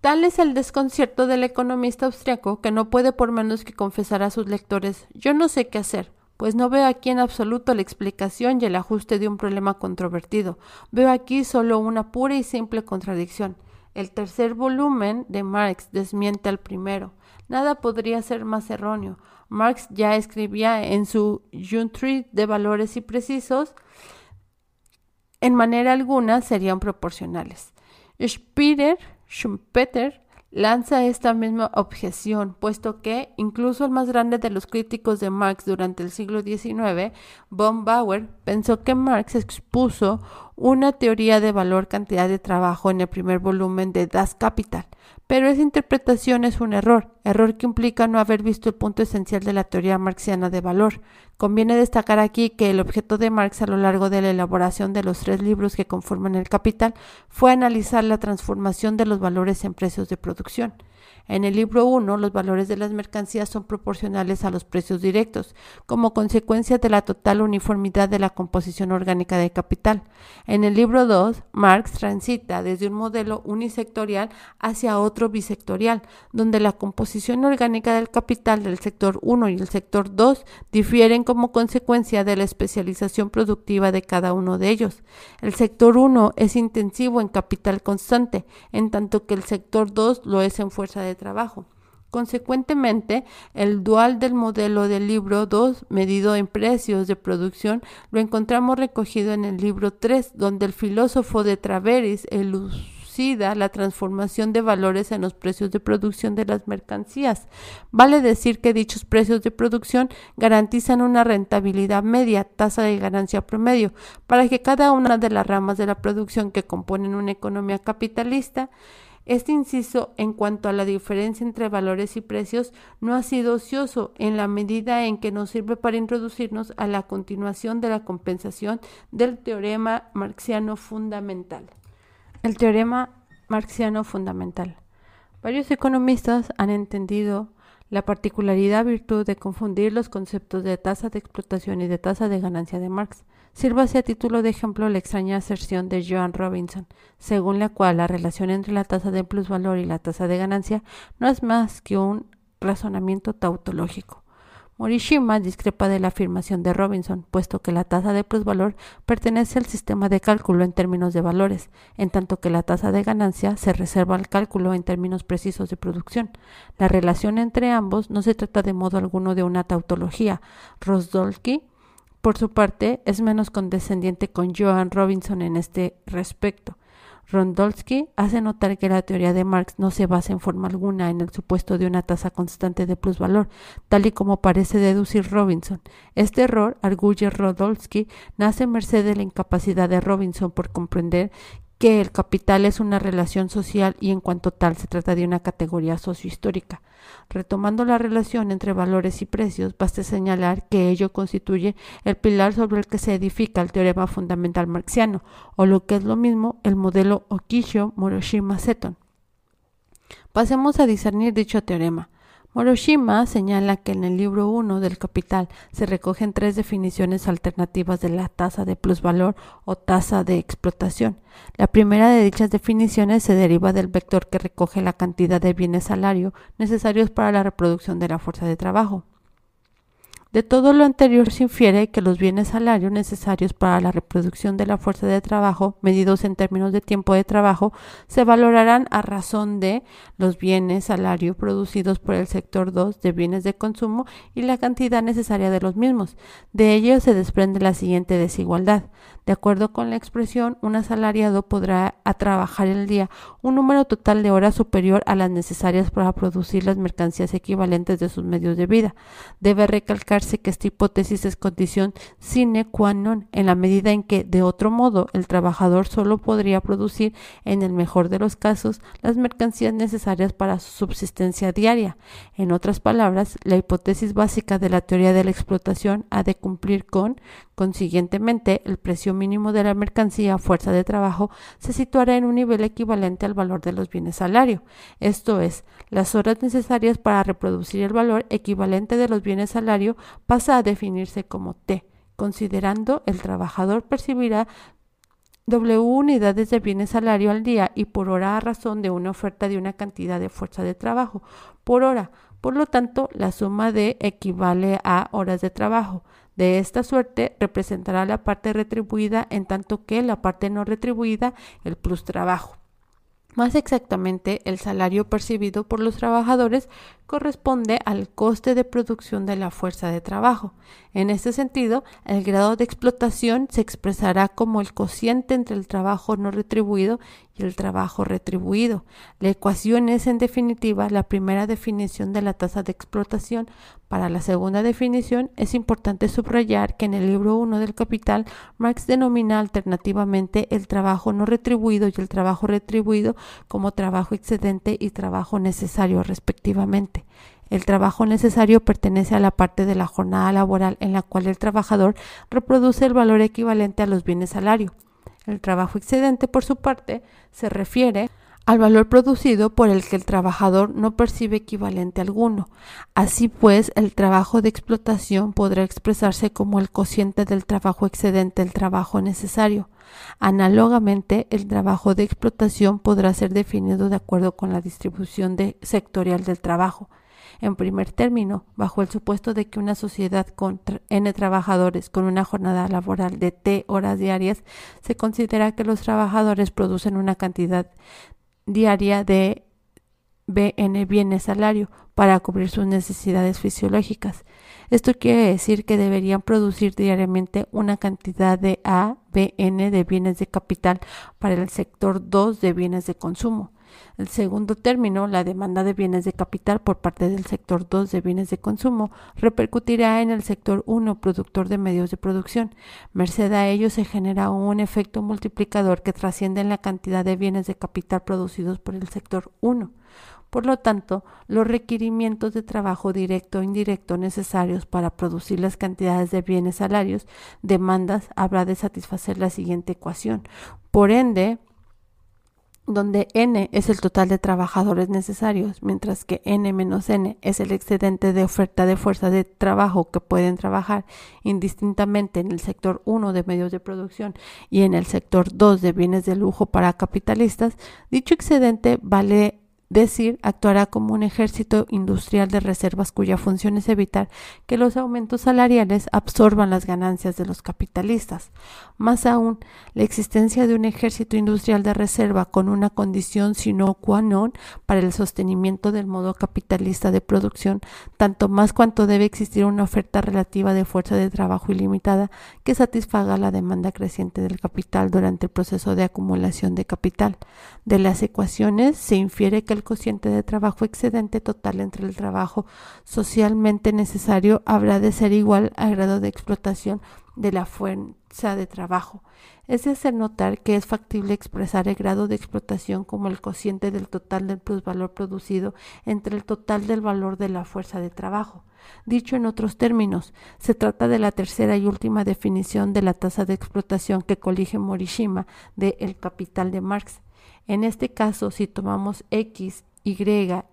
[SPEAKER 1] Tal es el desconcierto del economista austriaco que no puede por menos que confesar a sus lectores yo no sé qué hacer, pues no veo aquí en absoluto la explicación y el ajuste de un problema controvertido. Veo aquí solo una pura y simple contradicción. El tercer volumen de Marx desmiente al primero. Nada podría ser más erróneo. Marx ya escribía en su Juntree de valores y precisos, en manera alguna serían proporcionales. Schumpeter lanza esta misma objeción, puesto que incluso el más grande de los críticos de Marx durante el siglo XIX, von Bauer, pensó que Marx expuso una teoría de valor cantidad de trabajo en el primer volumen de Das Kapital, pero esa interpretación es un error, error que implica no haber visto el punto esencial de la teoría marxiana de valor. Conviene destacar aquí que el objeto de Marx a lo largo de la elaboración de los tres libros que conforman el Capital fue analizar la transformación de los valores en precios de producción. En el libro 1, los valores de las mercancías son proporcionales a los precios directos, como consecuencia de la total uniformidad de la composición orgánica del capital. En el libro 2, Marx transita desde un modelo unisectorial hacia otro bisectorial, donde la composición orgánica del capital del sector 1 y el sector 2 difieren como consecuencia de la especialización productiva de cada uno de ellos. El sector 1 es intensivo en capital constante, en tanto que el sector 2 lo es en fuerza de trabajo. Consecuentemente, el dual del modelo del libro 2, medido en precios de producción, lo encontramos recogido en el libro 3, donde el filósofo de Traveris elucida la transformación de valores en los precios de producción de las mercancías. Vale decir que dichos precios de producción garantizan una rentabilidad media, tasa de ganancia promedio, para que cada una de las ramas de la producción que componen una economía capitalista este inciso en cuanto a la diferencia entre valores y precios no ha sido ocioso en la medida en que nos sirve para introducirnos a la continuación de la compensación del teorema marxiano fundamental. El teorema marxiano fundamental. Varios economistas han entendido la particularidad virtud de confundir los conceptos de tasa de explotación y de tasa de ganancia de Marx. Sírvase a título de ejemplo la extraña aserción de Joan Robinson, según la cual la relación entre la tasa de plusvalor y la tasa de ganancia no es más que un razonamiento tautológico. Morishima discrepa de la afirmación de Robinson, puesto que la tasa de plusvalor pertenece al sistema de cálculo en términos de valores, en tanto que la tasa de ganancia se reserva al cálculo en términos precisos de producción. La relación entre ambos no se trata de modo alguno de una tautología. Rosdolsky, por su parte, es menos condescendiente con Joan Robinson en este respecto. Rondolsky hace notar que la teoría de Marx no se basa en forma alguna en el supuesto de una tasa constante de plusvalor, tal y como parece deducir Robinson. Este error, arguye Rondolsky, nace merced de la incapacidad de Robinson por comprender que el capital es una relación social y en cuanto tal se trata de una categoría sociohistórica. Retomando la relación entre valores y precios, basta señalar que ello constituye el pilar sobre el que se edifica el teorema fundamental marxiano, o lo que es lo mismo, el modelo Okisho-Moroshima-Seton. Pasemos a discernir dicho teorema. Moroshima señala que en el libro 1 del Capital se recogen tres definiciones alternativas de la tasa de plusvalor o tasa de explotación. La primera de dichas definiciones se deriva del vector que recoge la cantidad de bienes salario necesarios para la reproducción de la fuerza de trabajo. De todo lo anterior se infiere que los bienes salarios necesarios para la reproducción de la fuerza de trabajo, medidos en términos de tiempo de trabajo, se valorarán a razón de los bienes salario producidos por el sector 2 de bienes de consumo y la cantidad necesaria de los mismos. De ello se desprende la siguiente desigualdad. De acuerdo con la expresión, un asalariado podrá trabajar el día un número total de horas superior a las necesarias para producir las mercancías equivalentes de sus medios de vida. Debe que esta hipótesis es condición sine qua non en la medida en que, de otro modo, el trabajador solo podría producir, en el mejor de los casos, las mercancías necesarias para su subsistencia diaria. En otras palabras, la hipótesis básica de la teoría de la explotación ha de cumplir con Consiguientemente, el precio mínimo de la mercancía fuerza de trabajo se situará en un nivel equivalente al valor de los bienes salario, esto es, las horas necesarias para reproducir el valor equivalente de los bienes salario pasa a definirse como T, considerando el trabajador percibirá W unidades de bienes salario al día y por hora a razón de una oferta de una cantidad de fuerza de trabajo por hora. Por lo tanto, la suma de equivale a horas de trabajo. De esta suerte representará la parte retribuida en tanto que la parte no retribuida el plus trabajo. Más exactamente, el salario percibido por los trabajadores corresponde al coste de producción de la fuerza de trabajo. En este sentido, el grado de explotación se expresará como el cociente entre el trabajo no retribuido y el trabajo retribuido. La ecuación es, en definitiva, la primera definición de la tasa de explotación Para la segunda definición, es importante subrayar que en el libro 1 del Capital, Marx denomina alternativamente el trabajo no retribuido y el trabajo retribuido como trabajo excedente y trabajo necesario, respectivamente. El trabajo necesario pertenece a la parte de la jornada laboral en la cual el trabajador reproduce el valor equivalente a los bienes salario. El trabajo excedente, por su parte, se refiere al valor producido por el que el trabajador no percibe equivalente alguno. Así pues, el trabajo de explotación podrá expresarse como el cociente del trabajo excedente del trabajo necesario. Análogamente, el trabajo de explotación podrá ser definido de acuerdo con la distribución sectorial del trabajo. En primer término, bajo el supuesto de que una sociedad con n trabajadores con una jornada laboral de t horas diarias, se considera que los trabajadores producen una cantidad diaria de BN bienes salario para cubrir sus necesidades fisiológicas. Esto quiere decir que deberían producir diariamente una cantidad de A, BN de bienes de capital para el sector 2 de bienes de consumo. El segundo término, la demanda de bienes de capital por parte del sector 2 de bienes de consumo, repercutirá en el sector 1 productor de medios de producción. Merced a ello se genera un efecto multiplicador que trasciende en la cantidad de bienes de capital producidos por el sector 1. Por lo tanto, los requerimientos de trabajo directo e indirecto necesarios para producir las cantidades de bienes salarios, demandas, habrá de satisfacer la siguiente ecuación. Por ende, donde n es el total de trabajadores necesarios, mientras que n menos n es el excedente de oferta de fuerza de trabajo que pueden trabajar indistintamente en el sector 1 de medios de producción y en el sector 2 de bienes de lujo para capitalistas, dicho excedente vale decir, actuará como un ejército industrial de reservas cuya función es evitar que los aumentos salariales absorban las ganancias de los capitalistas. Más aún, la existencia de un ejército industrial de reserva con una condición sino qua non para el sostenimiento del modo capitalista de producción, tanto más cuanto debe existir una oferta relativa de fuerza de trabajo ilimitada que satisfaga la demanda creciente del capital durante el proceso de acumulación de capital. De las ecuaciones se infiere que el cociente de trabajo excedente total entre el trabajo socialmente necesario habrá de ser igual al grado de explotación de la fuerza de trabajo. Es de hacer notar que es factible expresar el grado de explotación como el cociente del total del plusvalor producido entre el total del valor de la fuerza de trabajo. Dicho en otros términos, se trata de la tercera y última definición de la tasa de explotación que colige Morishima de El Capital de Marx. En este caso, si tomamos X, Y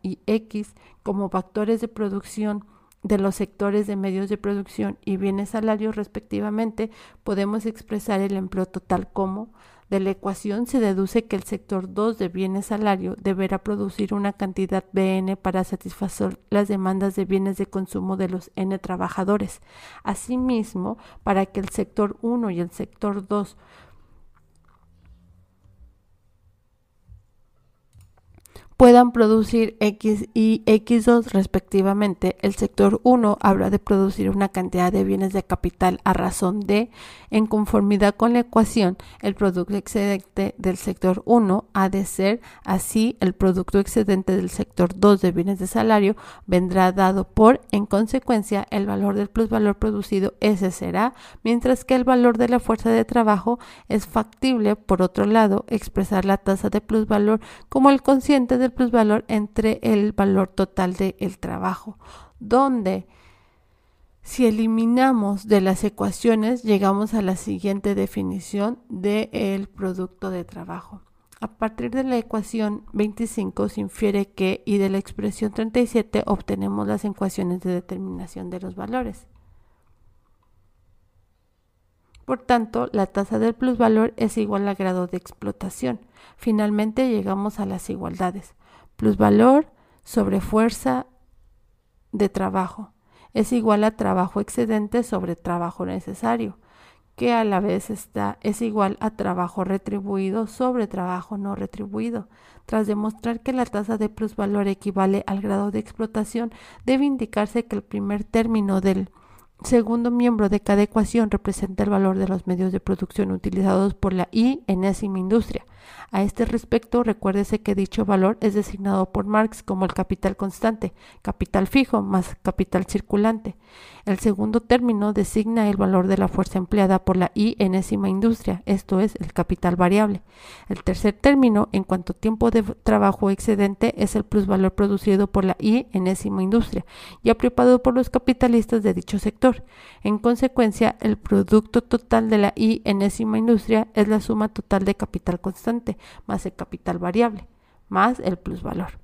[SPEAKER 1] y X como factores de producción de los sectores de medios de producción y bienes salarios respectivamente, podemos expresar el empleo total como de la ecuación se deduce que el sector 2 de bienes salario deberá producir una cantidad BN para satisfacer las demandas de bienes de consumo de los N trabajadores. Asimismo, para que el sector 1 y el sector 2 puedan producir X y X2 respectivamente, el sector 1 habrá de producir una cantidad de bienes de capital a razón de, en conformidad con la ecuación, el producto excedente del sector 1 ha de ser así, el producto excedente del sector 2 de bienes de salario vendrá dado por, en consecuencia, el valor del plusvalor producido, ese será, mientras que el valor de la fuerza de trabajo es factible, por otro lado, expresar la tasa de plusvalor como el consciente del plusvalor entre el valor total del trabajo, donde si eliminamos de las ecuaciones llegamos a la siguiente definición del producto de trabajo. A partir de la ecuación 25 se infiere que y de la expresión 37 obtenemos las ecuaciones de determinación de los valores. Por tanto, la tasa del plusvalor es igual al grado de explotación. Finalmente llegamos a las igualdades valor sobre fuerza de trabajo es igual a trabajo excedente sobre trabajo necesario, que a la vez está, es igual a trabajo retribuido sobre trabajo no retribuido. Tras demostrar que la tasa de plusvalor equivale al grado de explotación, debe indicarse que el primer término del segundo miembro de cada ecuación representa el valor de los medios de producción utilizados por la I enésima industria A este respecto, recuérdese que dicho valor es designado por Marx como el capital constante, capital fijo más capital circulante. El segundo término designa el valor de la fuerza empleada por la I enésima industria, esto es, el capital variable. El tercer término, en cuanto tiempo de trabajo excedente, es el plusvalor producido por la I enésima industria y apropiado por los capitalistas de dicho sector. En consecuencia, el producto total de la I enésima industria es la suma total de capital constante más el capital variable más el plusvalor.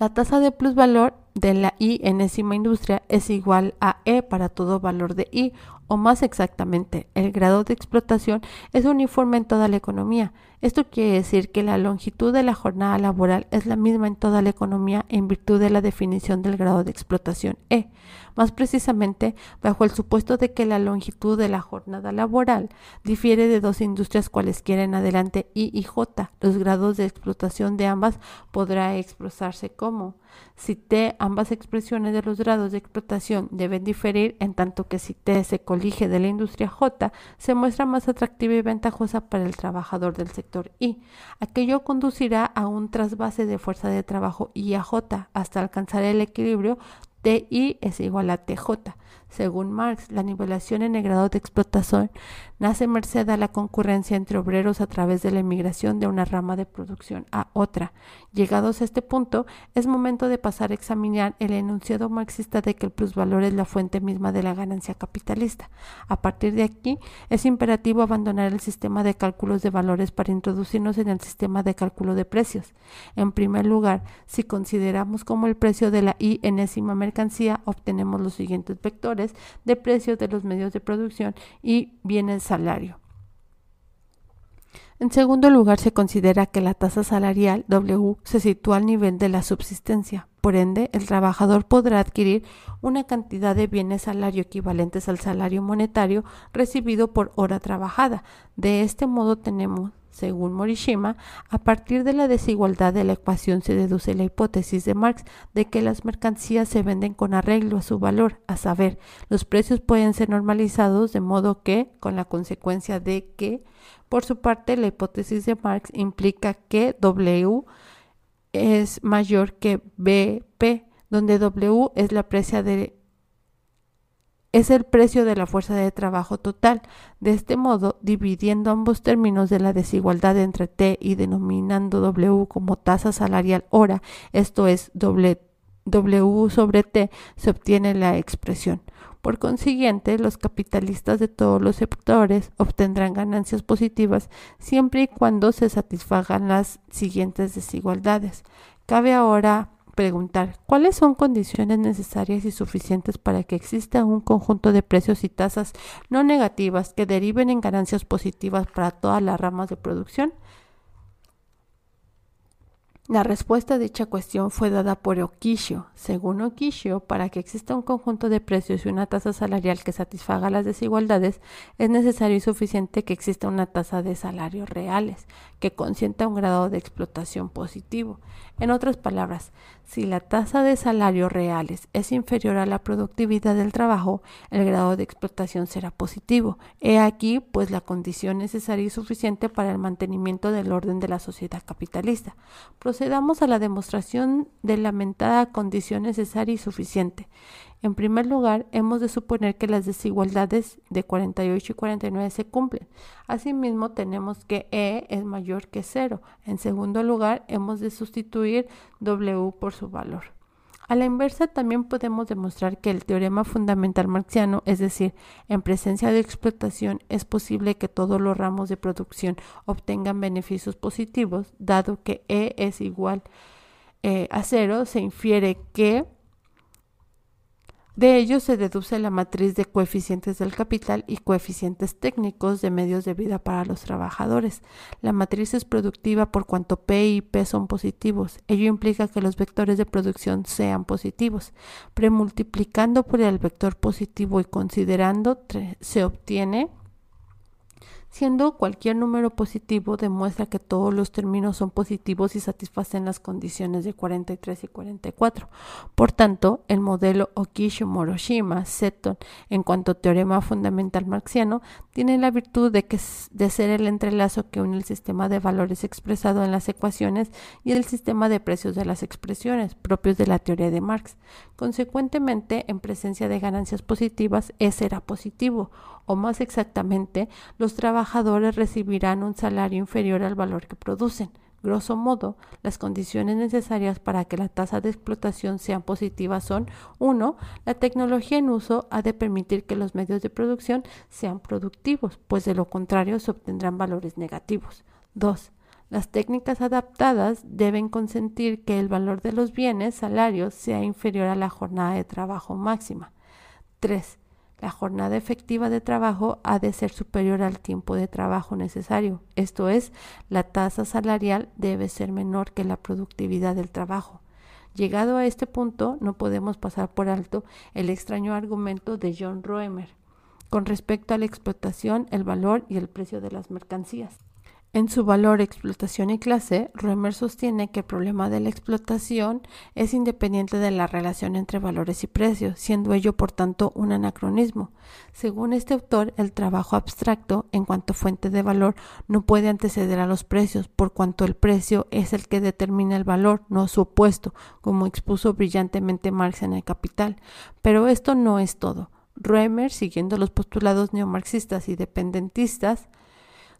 [SPEAKER 1] La tasa de plusvalor de la I enésima industria es igual a E para todo valor de I, o más exactamente, el grado de explotación es uniforme en toda la economía. Esto quiere decir que la longitud de la jornada laboral es la misma en toda la economía en virtud de la definición del grado de explotación E. Más precisamente, bajo el supuesto de que la longitud de la jornada laboral difiere de dos industrias cualesquiera en adelante I y J, los grados de explotación de ambas podrá expresarse como si T, ambas expresiones de los grados de explotación deben diferir, en tanto que si T se colige de la industria J, se muestra más atractiva y ventajosa para el trabajador del sector I. Aquello conducirá a un trasvase de fuerza de trabajo I a J hasta alcanzar el equilibrio TI es igual a TJ. Según Marx, la nivelación en el grado de explotación nace merced a la concurrencia entre obreros a través de la emigración de una rama de producción a otra. Llegados a este punto, es momento de pasar a examinar el enunciado marxista de que el plusvalor es la fuente misma de la ganancia capitalista. A partir de aquí, es imperativo abandonar el sistema de cálculos de valores para introducirnos en el sistema de cálculo de precios. En primer lugar, si consideramos como el precio de la I enésima mercancía, obtenemos los siguientes vectores de precios de los medios de producción y bienes salario. En segundo lugar, se considera que la tasa salarial W se sitúa al nivel de la subsistencia. Por ende, el trabajador podrá adquirir una cantidad de bienes salario equivalentes al salario monetario recibido por hora trabajada. De este modo tenemos según Morishima, a partir de la desigualdad de la ecuación se deduce la hipótesis de Marx de que las mercancías se venden con arreglo a su valor, a saber, los precios pueden ser normalizados de modo que, con la consecuencia de que, por su parte, la hipótesis de Marx implica que W es mayor que BP, donde W es la de es el precio de la fuerza de trabajo total. De este modo, dividiendo ambos términos de la desigualdad entre T y denominando W como tasa salarial hora, esto es W sobre T, se obtiene la expresión. Por consiguiente, los capitalistas de todos los sectores obtendrán ganancias positivas siempre y cuando se satisfagan las siguientes desigualdades. Cabe ahora preguntar cuáles son condiciones necesarias y suficientes para que exista un conjunto de precios y tasas no negativas que deriven en ganancias positivas para todas las ramas de producción. La respuesta a dicha cuestión fue dada por Okishio. Según Okishio, para que exista un conjunto de precios y una tasa salarial que satisfaga las desigualdades, es necesario y suficiente que exista una tasa de salarios reales, que consienta un grado de explotación positivo. En otras palabras, si la tasa de salarios reales es inferior a la productividad del trabajo, el grado de explotación será positivo. He aquí, pues, la condición necesaria y suficiente para el mantenimiento del orden de la sociedad capitalista. Procedamos a la demostración de la lamentada condición necesaria y suficiente. En primer lugar, hemos de suponer que las desigualdades de 48 y 49 se cumplen. Asimismo, tenemos que E es mayor que 0. En segundo lugar, hemos de sustituir W por su valor. A la inversa, también podemos demostrar que el teorema fundamental marxiano, es decir, en presencia de explotación, es posible que todos los ramos de producción obtengan beneficios positivos, dado que E es igual eh, a cero, se infiere que de ello se deduce la matriz de coeficientes del capital y coeficientes técnicos de medios de vida para los trabajadores. La matriz es productiva por cuanto P y P son positivos. Ello implica que los vectores de producción sean positivos. Premultiplicando por el vector positivo y considerando se obtiene siendo cualquier número positivo demuestra que todos los términos son positivos y satisfacen las condiciones de 43 y 44. Por tanto, el modelo Okisho-Moroshima-Seton en cuanto a teorema fundamental marxiano tiene la virtud de, que, de ser el entrelazo que une el sistema de valores expresado en las ecuaciones y el sistema de precios de las expresiones propios de la teoría de Marx. Consecuentemente, en presencia de ganancias positivas, ese será positivo, o más exactamente, los trabajadores recibirán un salario inferior al valor que producen. Grosso modo, las condiciones necesarias para que la tasa de explotación sean positivas son 1. La tecnología en uso ha de permitir que los medios de producción sean productivos, pues de lo contrario se obtendrán valores negativos. 2. Las técnicas adaptadas deben consentir que el valor de los bienes, salarios, sea inferior a la jornada de trabajo máxima. 3. La jornada efectiva de trabajo ha de ser superior al tiempo de trabajo necesario, esto es, la tasa salarial debe ser menor que la productividad del trabajo. Llegado a este punto, no podemos pasar por alto el extraño argumento de John Roemer con respecto a la explotación, el valor y el precio de las mercancías. En su valor, explotación y clase, Roemer sostiene que el problema de la explotación es independiente de la relación entre valores y precios, siendo ello por tanto un anacronismo. Según este autor, el trabajo abstracto, en cuanto fuente de valor, no puede anteceder a los precios, por cuanto el precio es el que determina el valor, no su opuesto, como expuso brillantemente Marx en el Capital. Pero esto no es todo. Roemer, siguiendo los postulados neomarxistas y dependentistas,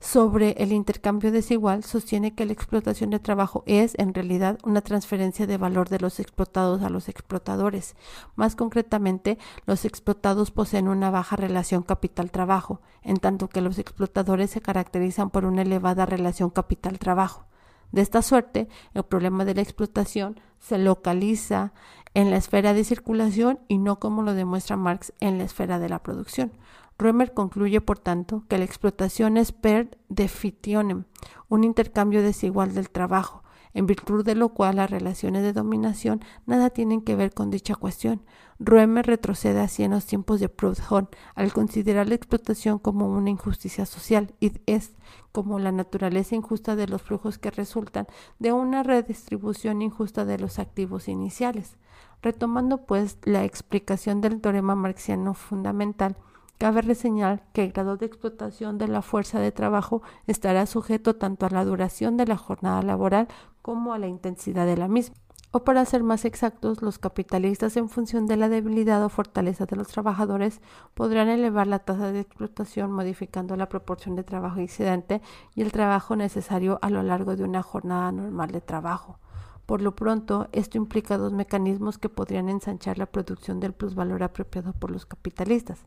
[SPEAKER 1] sobre el intercambio desigual sostiene que la explotación de trabajo es, en realidad, una transferencia de valor de los explotados a los explotadores. Más concretamente, los explotados poseen una baja relación capital-trabajo, en tanto que los explotadores se caracterizan por una elevada relación capital-trabajo. De esta suerte, el problema de la explotación se localiza en la esfera de circulación y no como lo demuestra Marx en la esfera de la producción. Römer concluye, por tanto, que la explotación es per definitionem, un intercambio desigual del trabajo, en virtud de lo cual las relaciones de dominación nada tienen que ver con dicha cuestión. Römer retrocede así en los tiempos de Proudhon al considerar la explotación como una injusticia social y es como la naturaleza injusta de los flujos que resultan de una redistribución injusta de los activos iniciales. Retomando pues la explicación del teorema marxiano fundamental, Cabe reseñar que el grado de explotación de la fuerza de trabajo estará sujeto tanto a la duración de la jornada laboral como a la intensidad de la misma. O para ser más exactos, los capitalistas en función de la debilidad o fortaleza de los trabajadores podrán elevar la tasa de explotación modificando la proporción de trabajo excedente y el trabajo necesario a lo largo de una jornada normal de trabajo. Por lo pronto, esto implica dos mecanismos que podrían ensanchar la producción del plusvalor apropiado por los capitalistas.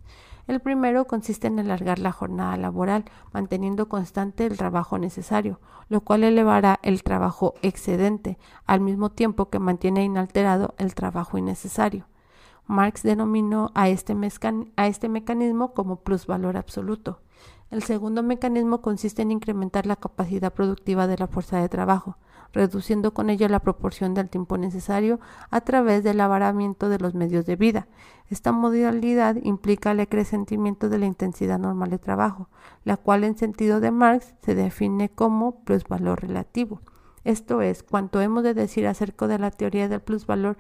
[SPEAKER 1] El primero consiste en alargar la jornada laboral, manteniendo constante el trabajo necesario, lo cual elevará el trabajo excedente, al mismo tiempo que mantiene inalterado el trabajo innecesario. Marx denominó a este, este mecanismo como plusvalor absoluto. El segundo mecanismo consiste en incrementar la capacidad productiva de la fuerza de trabajo reduciendo con ello la proporción del tiempo necesario a través del avaramiento de los medios de vida. Esta modalidad implica el acrecentimiento de la intensidad normal de trabajo, la cual en sentido de Marx se define como plusvalor relativo. Esto es, cuanto hemos de decir acerca de la teoría del plusvalor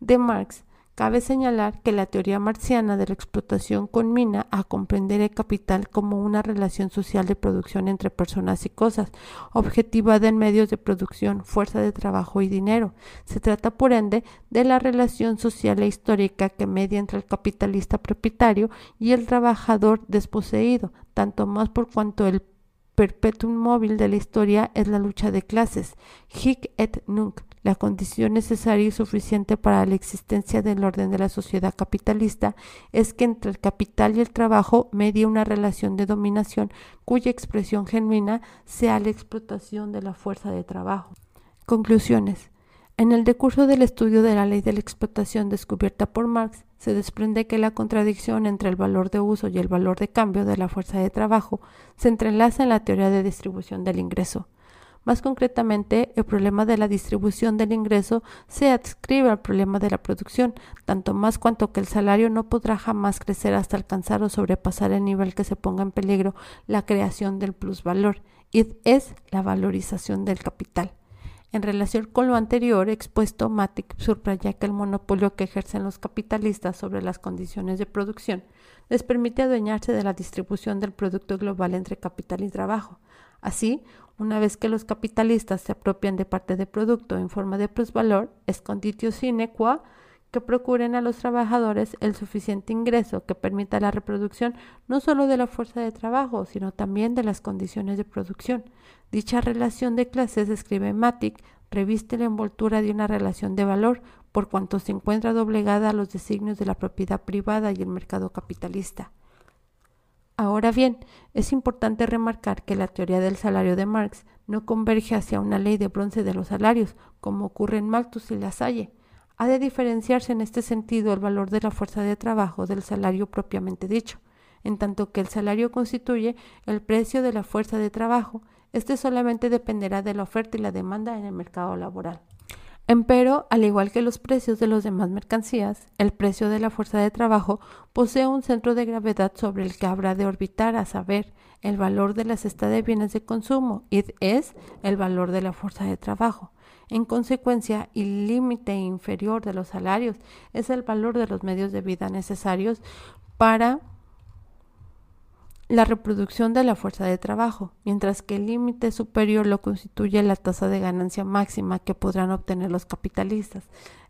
[SPEAKER 1] de Marx, Cabe señalar que la teoría marxiana de la explotación conmina a comprender el capital como una relación social de producción entre personas y cosas, objetivada en medios de producción, fuerza de trabajo y dinero. Se trata, por ende, de la relación social e histórica que media entre el capitalista propietario y el trabajador desposeído, tanto más por cuanto el perpetuum móvil de la historia es la lucha de clases. Hic et nunc, la condición necesaria y suficiente para la existencia del orden de la sociedad capitalista es que entre el capital y el trabajo medie una relación de dominación cuya expresión genuina sea la explotación de la fuerza de trabajo. Conclusiones. En el decurso del estudio de la ley de la explotación descubierta por Marx, se desprende que la contradicción entre el valor de uso y el valor de cambio de la fuerza de trabajo se entrelaza en la teoría de distribución del ingreso. Más concretamente, el problema de la distribución del ingreso se adscribe al problema de la producción, tanto más cuanto que el salario no podrá jamás crecer hasta alcanzar o sobrepasar el nivel que se ponga en peligro la creación del plusvalor, y es la valorización del capital. En relación con lo anterior expuesto, Matic subraya que el monopolio que ejercen los capitalistas sobre las condiciones de producción les permite adueñarse de la distribución del producto global entre capital y trabajo. Así, una vez que los capitalistas se apropian de parte del producto en forma de plusvalor, es conditio sine qua que procuren a los trabajadores el suficiente ingreso que permita la reproducción no solo de la fuerza de trabajo, sino también de las condiciones de producción. Dicha relación de clases, describe Matic, reviste la envoltura de una relación de valor, por cuanto se encuentra doblegada a los designios de la propiedad privada y el mercado capitalista. Ahora bien, es importante remarcar que la teoría del salario de Marx no converge hacia una ley de bronce de los salarios, como ocurre en Malthus y Lasalle. Ha de diferenciarse en este sentido el valor de la fuerza de trabajo del salario propiamente dicho, en tanto que el salario constituye el precio de la fuerza de trabajo, este solamente dependerá de la oferta y la demanda en el mercado laboral. Empero, al igual que los precios de las demás mercancías, el precio de la fuerza de trabajo posee un centro de gravedad sobre el que habrá de orbitar, a saber, el valor de la cesta de bienes de consumo, y es el valor de la fuerza de trabajo. En consecuencia, el límite inferior de los salarios es el valor de los medios de vida necesarios para la reproducción de la fuerza de trabajo, mientras que el límite superior lo constituye la tasa de ganancia máxima que podrán obtener los capitalistas.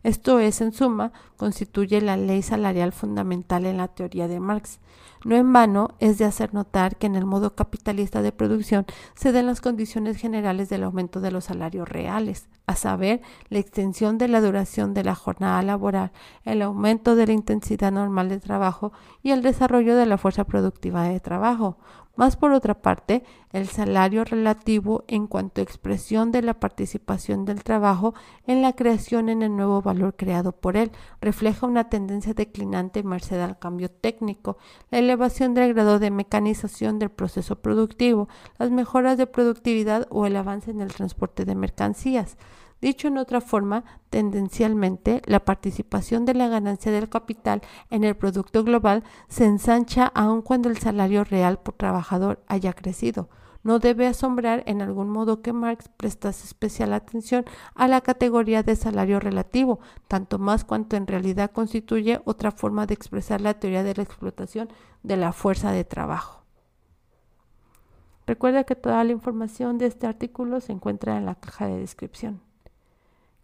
[SPEAKER 1] Esto es, en suma, constituye la ley salarial fundamental en la teoría de Marx. No en vano es de hacer notar que en el modo capitalista de producción se den las condiciones generales del aumento de los salarios reales, a saber, la extensión de la duración de la jornada laboral, el aumento de la intensidad normal de trabajo y el desarrollo de la fuerza productiva de trabajo, más por otra parte, el salario relativo en cuanto a expresión de la participación del trabajo en la creación en el nuevo valor creado por él refleja una tendencia declinante merced al cambio técnico, la elevación del grado de mecanización del proceso productivo, las mejoras de productividad o el avance en el transporte de mercancías. Dicho en otra forma, tendencialmente, la participación de la ganancia del capital en el producto global se ensancha aun cuando el salario real por trabajador haya crecido. No debe asombrar en algún modo que Marx prestase especial atención a la categoría de salario relativo, tanto más cuanto en realidad constituye otra forma de expresar la teoría de la explotación de la fuerza de trabajo. Recuerda que toda la información de este artículo se encuentra en la caja de descripción.